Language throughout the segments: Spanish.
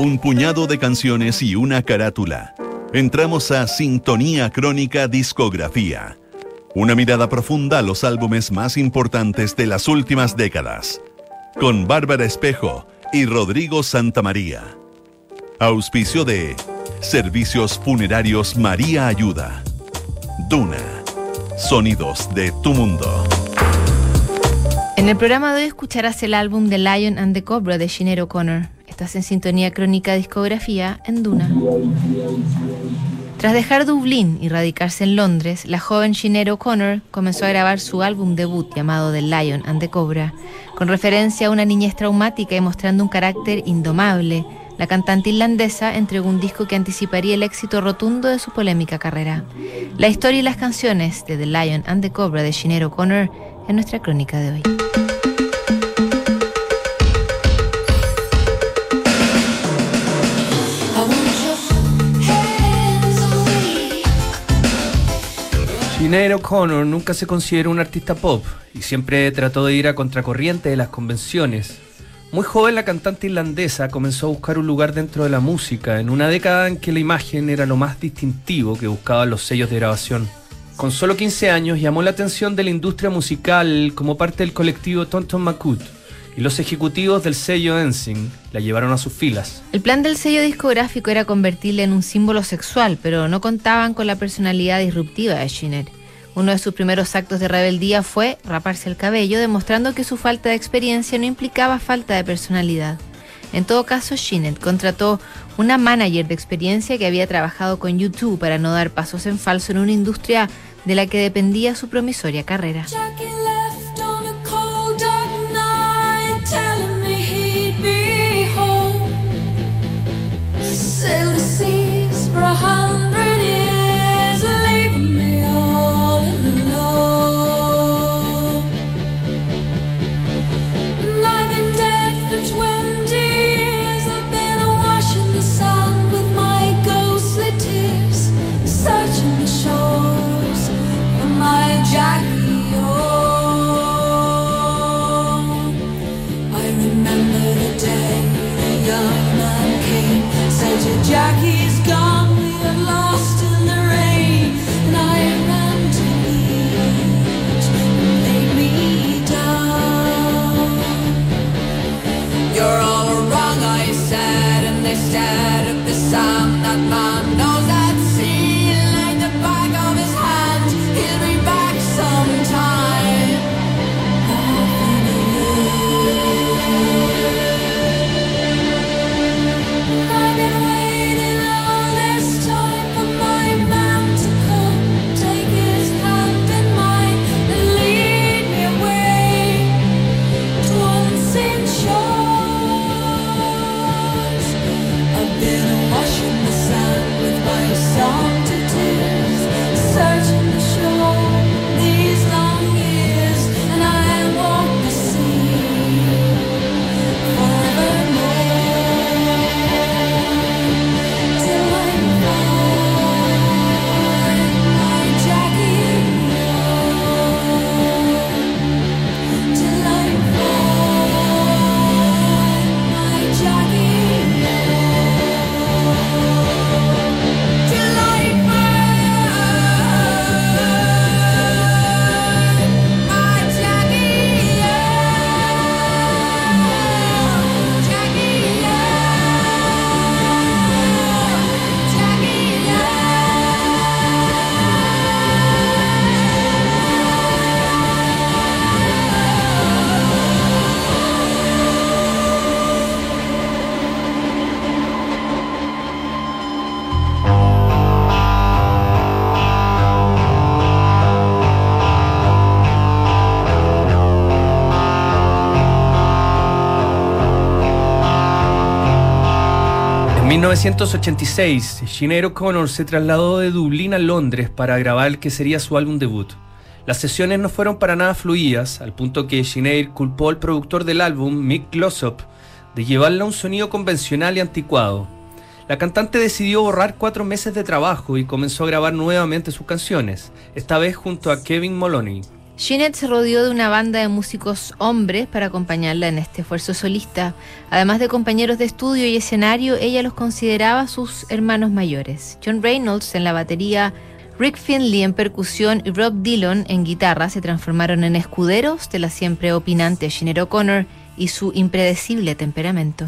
un puñado de canciones y una carátula. Entramos a Sintonía Crónica Discografía. Una mirada profunda a los álbumes más importantes de las últimas décadas. Con Bárbara Espejo y Rodrigo Santamaría. Auspicio de Servicios Funerarios María Ayuda. Duna. Sonidos de tu mundo. En el programa de hoy escucharás el álbum The Lion and the Cobra de Sinead O'Connor. En sintonía crónica discografía en Duna. Tras dejar Dublín y radicarse en Londres, la joven Sinead O'Connor comenzó a grabar su álbum debut llamado The Lion and the Cobra, con referencia a una niñez traumática y mostrando un carácter indomable. La cantante irlandesa entregó un disco que anticiparía el éxito rotundo de su polémica carrera. La historia y las canciones de The Lion and the Cobra de Sinead O'Connor en nuestra crónica de hoy. Sinead O'Connor nunca se consideró un artista pop y siempre trató de ir a contracorriente de las convenciones. Muy joven la cantante irlandesa comenzó a buscar un lugar dentro de la música en una década en que la imagen era lo más distintivo que buscaban los sellos de grabación. Con solo 15 años llamó la atención de la industria musical como parte del colectivo Tonton Makut y los ejecutivos del sello Ensing la llevaron a sus filas. El plan del sello discográfico era convertirla en un símbolo sexual, pero no contaban con la personalidad disruptiva de Sinead. Uno de sus primeros actos de rebeldía fue raparse el cabello, demostrando que su falta de experiencia no implicaba falta de personalidad. En todo caso, Sinead contrató una manager de experiencia que había trabajado con YouTube para no dar pasos en falso en una industria de la que dependía su promisoria carrera. 1986, Sinead O'Connor se trasladó de Dublín a Londres para grabar el que sería su álbum debut. Las sesiones no fueron para nada fluidas, al punto que Sinead culpó al productor del álbum, Mick Glossop, de llevarle a un sonido convencional y anticuado. La cantante decidió borrar cuatro meses de trabajo y comenzó a grabar nuevamente sus canciones, esta vez junto a Kevin Moloney. Jeanette se rodeó de una banda de músicos hombres para acompañarla en este esfuerzo solista. Además de compañeros de estudio y escenario, ella los consideraba sus hermanos mayores. John Reynolds en la batería, Rick Finley en percusión y Rob Dillon en guitarra se transformaron en escuderos de la siempre opinante Jeanette O'Connor y su impredecible temperamento.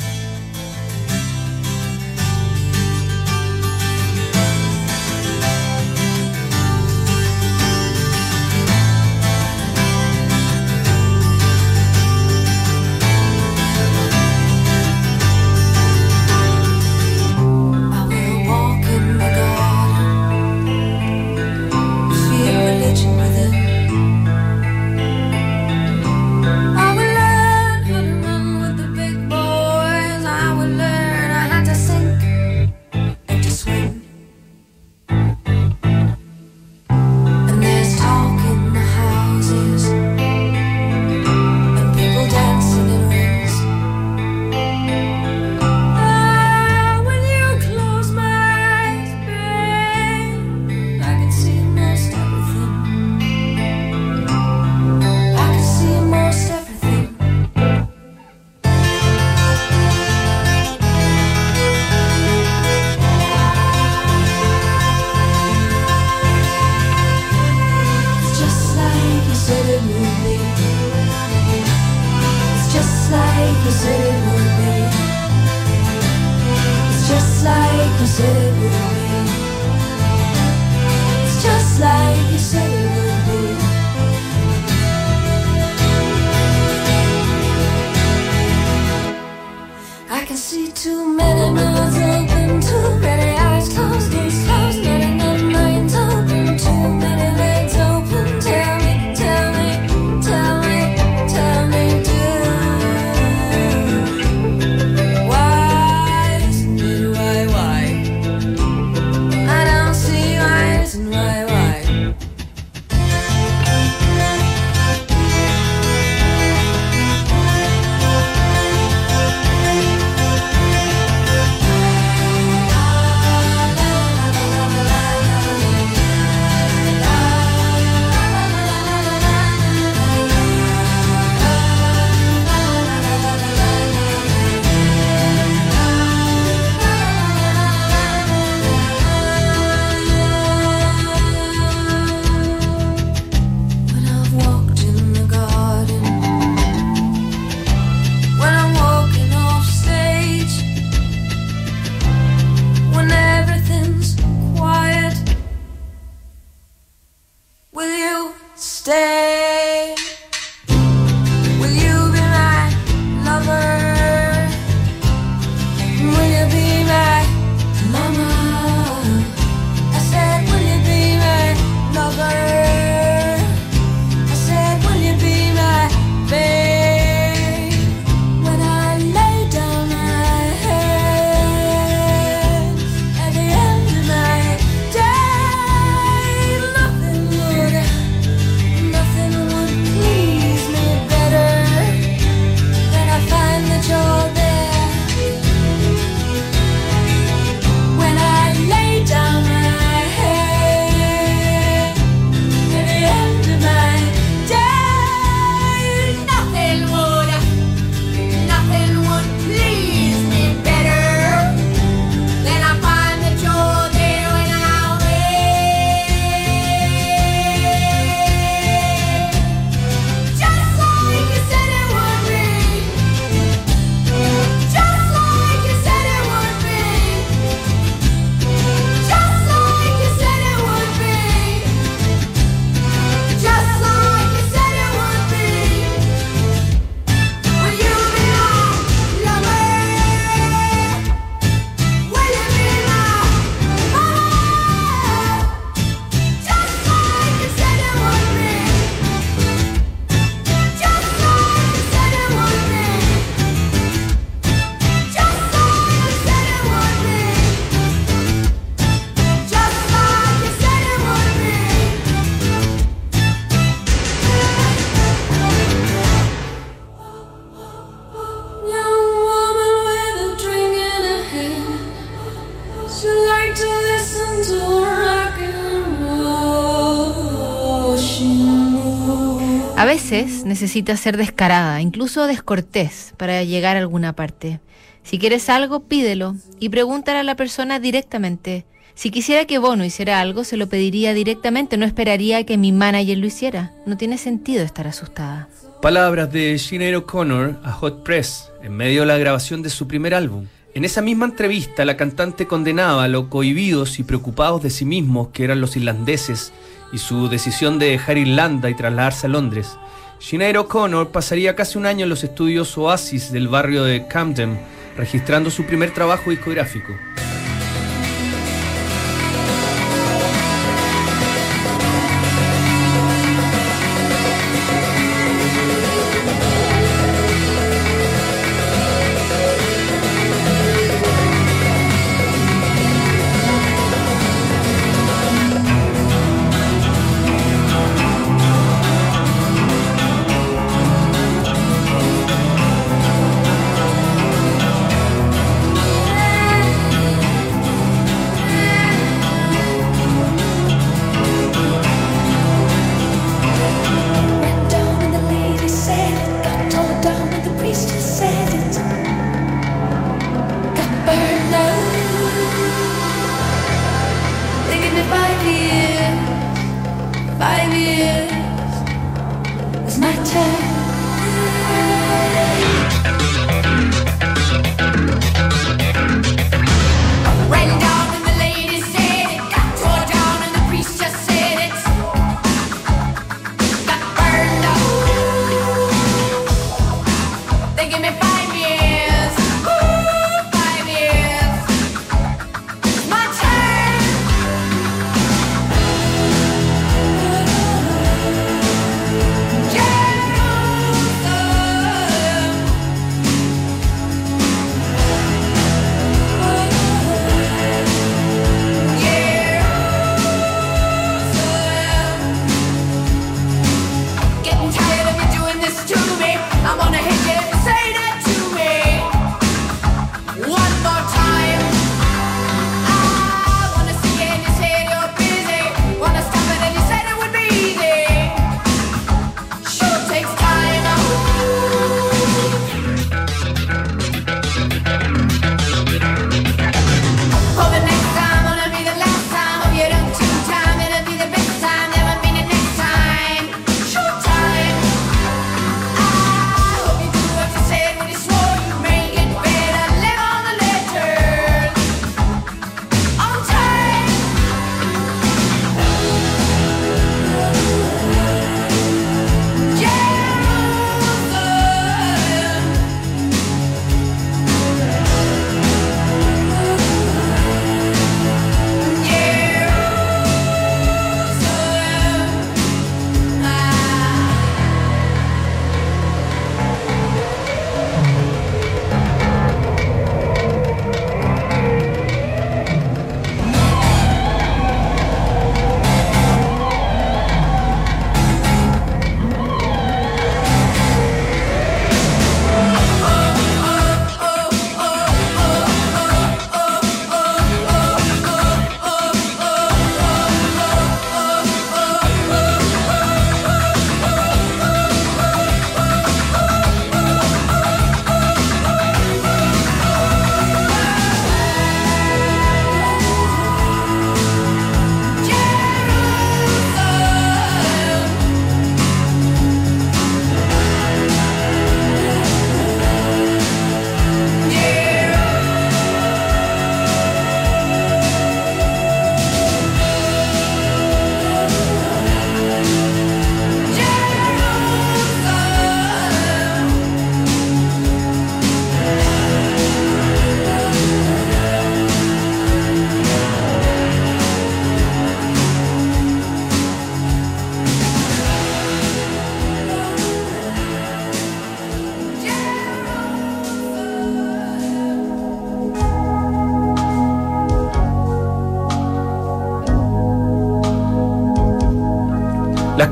Veces necesitas ser descarada, incluso descortés, para llegar a alguna parte. Si quieres algo, pídelo y pregúntale a la persona directamente. Si quisiera que Bono hiciera algo, se lo pediría directamente, no esperaría que mi manager lo hiciera. No tiene sentido estar asustada. Palabras de Sinead O'Connor a Hot Press en medio de la grabación de su primer álbum. En esa misma entrevista, la cantante condenaba a lo cohibidos y preocupados de sí mismos que eran los irlandeses y su decisión de dejar Irlanda y trasladarse a Londres. Sinead O'Connor pasaría casi un año en los estudios Oasis del barrio de Camden, registrando su primer trabajo discográfico.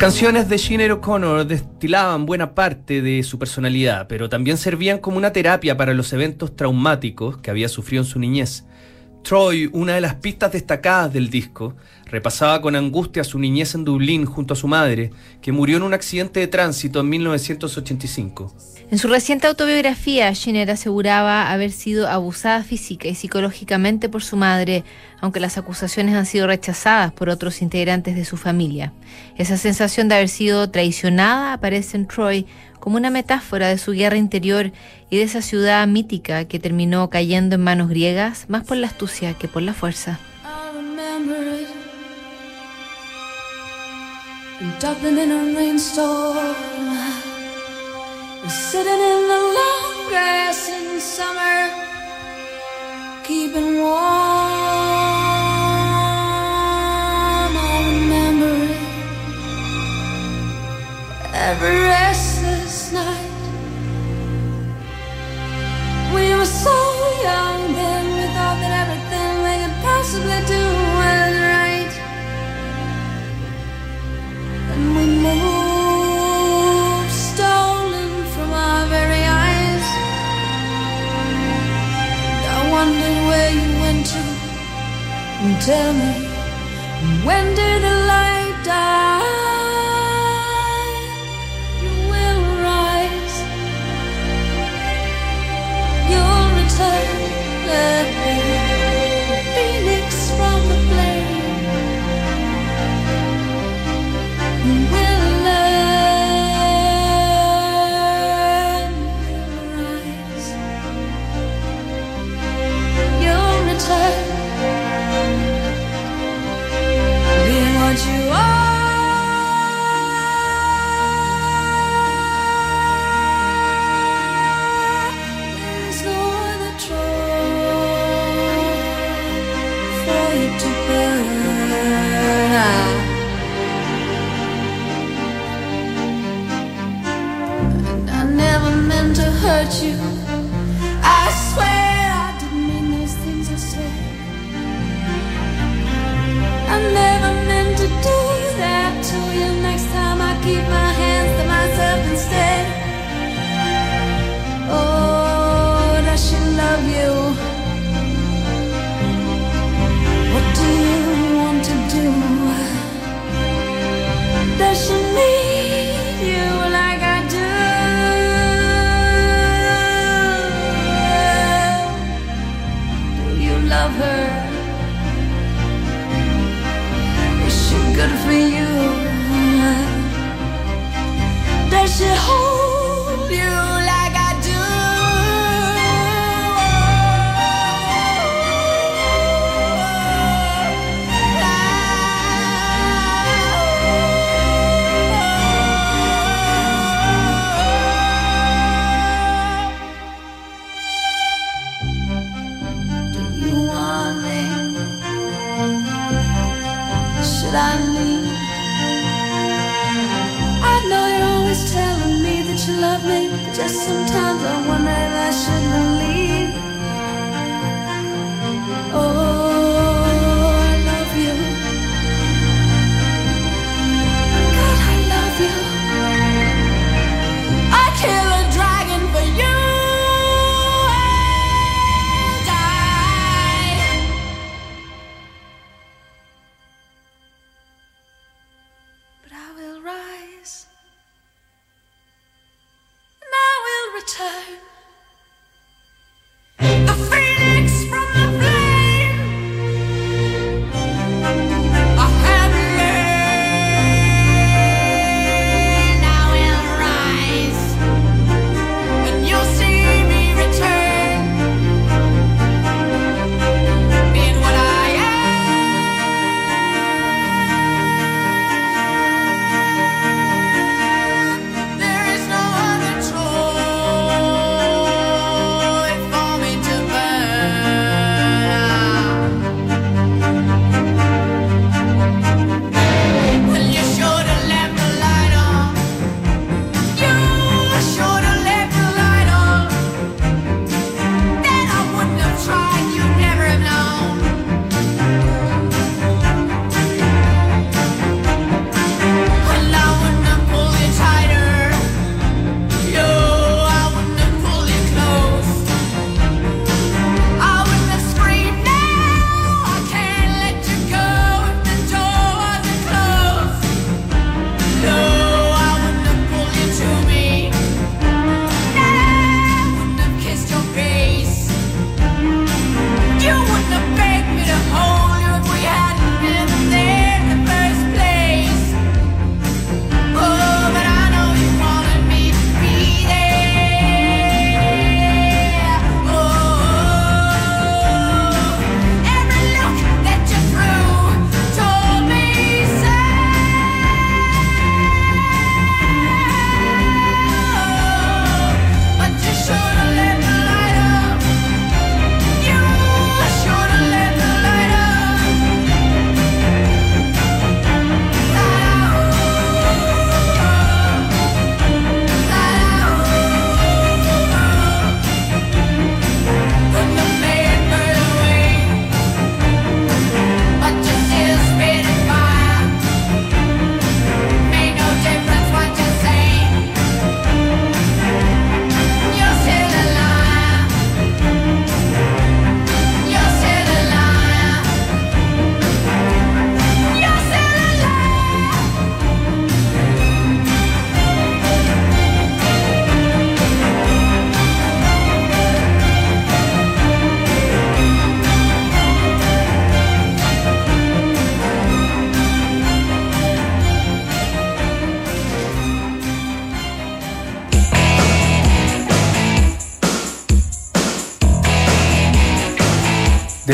Canciones de Sinead O'Connor destilaban buena parte de su personalidad, pero también servían como una terapia para los eventos traumáticos que había sufrido en su niñez. Troy, una de las pistas destacadas del disco, Repasaba con angustia su niñez en Dublín junto a su madre, que murió en un accidente de tránsito en 1985. En su reciente autobiografía, Jenner aseguraba haber sido abusada física y psicológicamente por su madre, aunque las acusaciones han sido rechazadas por otros integrantes de su familia. Esa sensación de haber sido traicionada aparece en Troy como una metáfora de su guerra interior y de esa ciudad mítica que terminó cayendo en manos griegas más por la astucia que por la fuerza. Dublin in a rainstorm. Sitting in the long grass in summer, keeping warm. I remember it. Every restless night. We were so young then, we thought that everything we could possibly do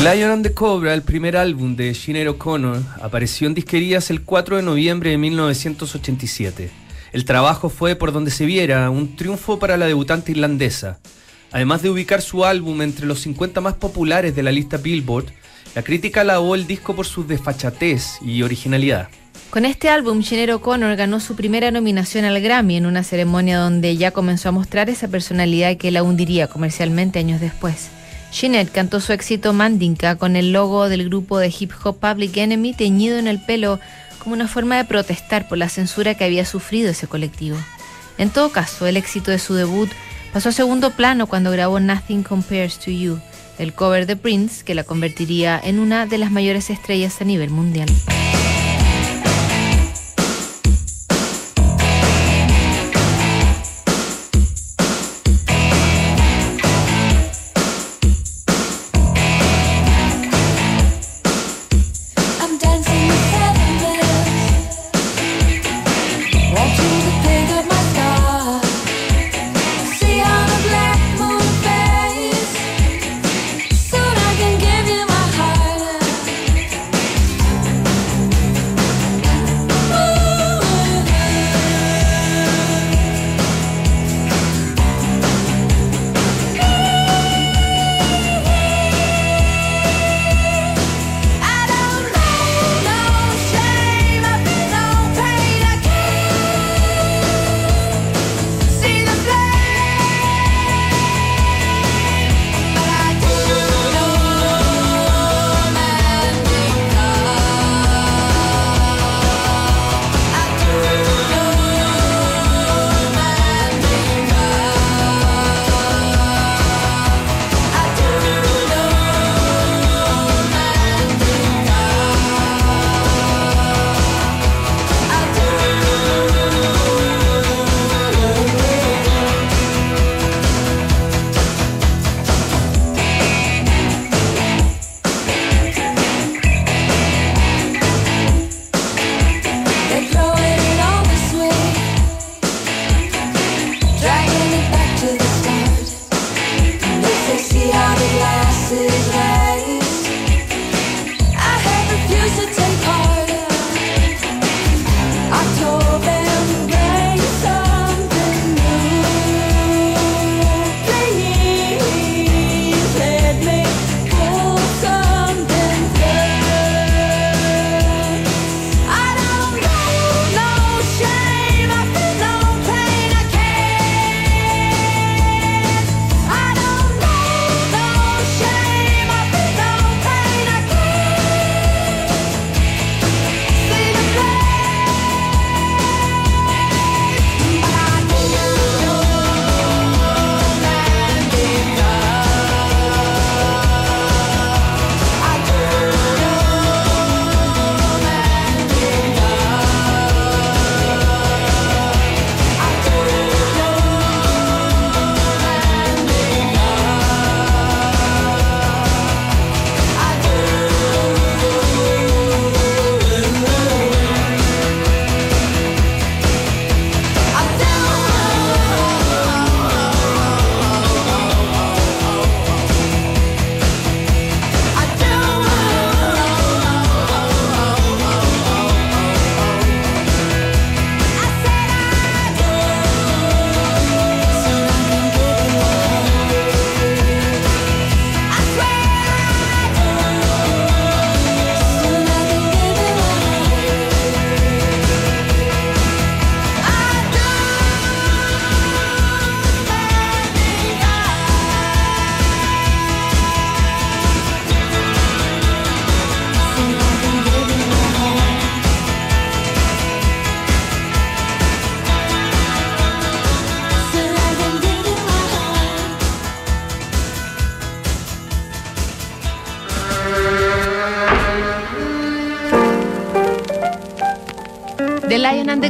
Lion and the Cobra, el primer álbum de Sinead O'Connor, apareció en disquerías el 4 de noviembre de 1987. El trabajo fue, por donde se viera, un triunfo para la debutante irlandesa. Además de ubicar su álbum entre los 50 más populares de la lista Billboard, la crítica alabó el disco por su desfachatez y originalidad. Con este álbum, Sinead O'Connor ganó su primera nominación al Grammy en una ceremonia donde ya comenzó a mostrar esa personalidad que la hundiría comercialmente años después. Jeanette cantó su éxito Mandinka con el logo del grupo de hip hop Public Enemy teñido en el pelo como una forma de protestar por la censura que había sufrido ese colectivo. En todo caso, el éxito de su debut pasó a segundo plano cuando grabó Nothing Compares to You, el cover de Prince que la convertiría en una de las mayores estrellas a nivel mundial.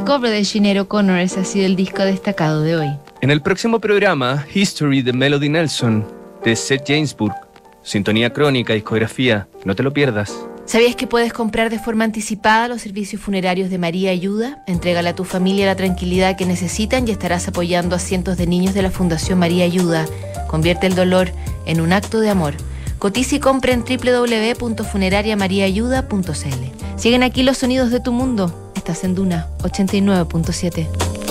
Cover de Sinead O'Connor, ese ha sido el disco destacado de hoy. En el próximo programa, History de Melody Nelson, de Seth Jamesburg. Sintonía crónica, discografía, no te lo pierdas. ¿Sabías que puedes comprar de forma anticipada los servicios funerarios de María Ayuda? Entrégale a tu familia la tranquilidad que necesitan y estarás apoyando a cientos de niños de la Fundación María Ayuda. Convierte el dolor en un acto de amor. Cotiza y compra en www.funerariamariaayuda.cl. Siguen aquí los sonidos de tu mundo. Estás en Duna 89.7.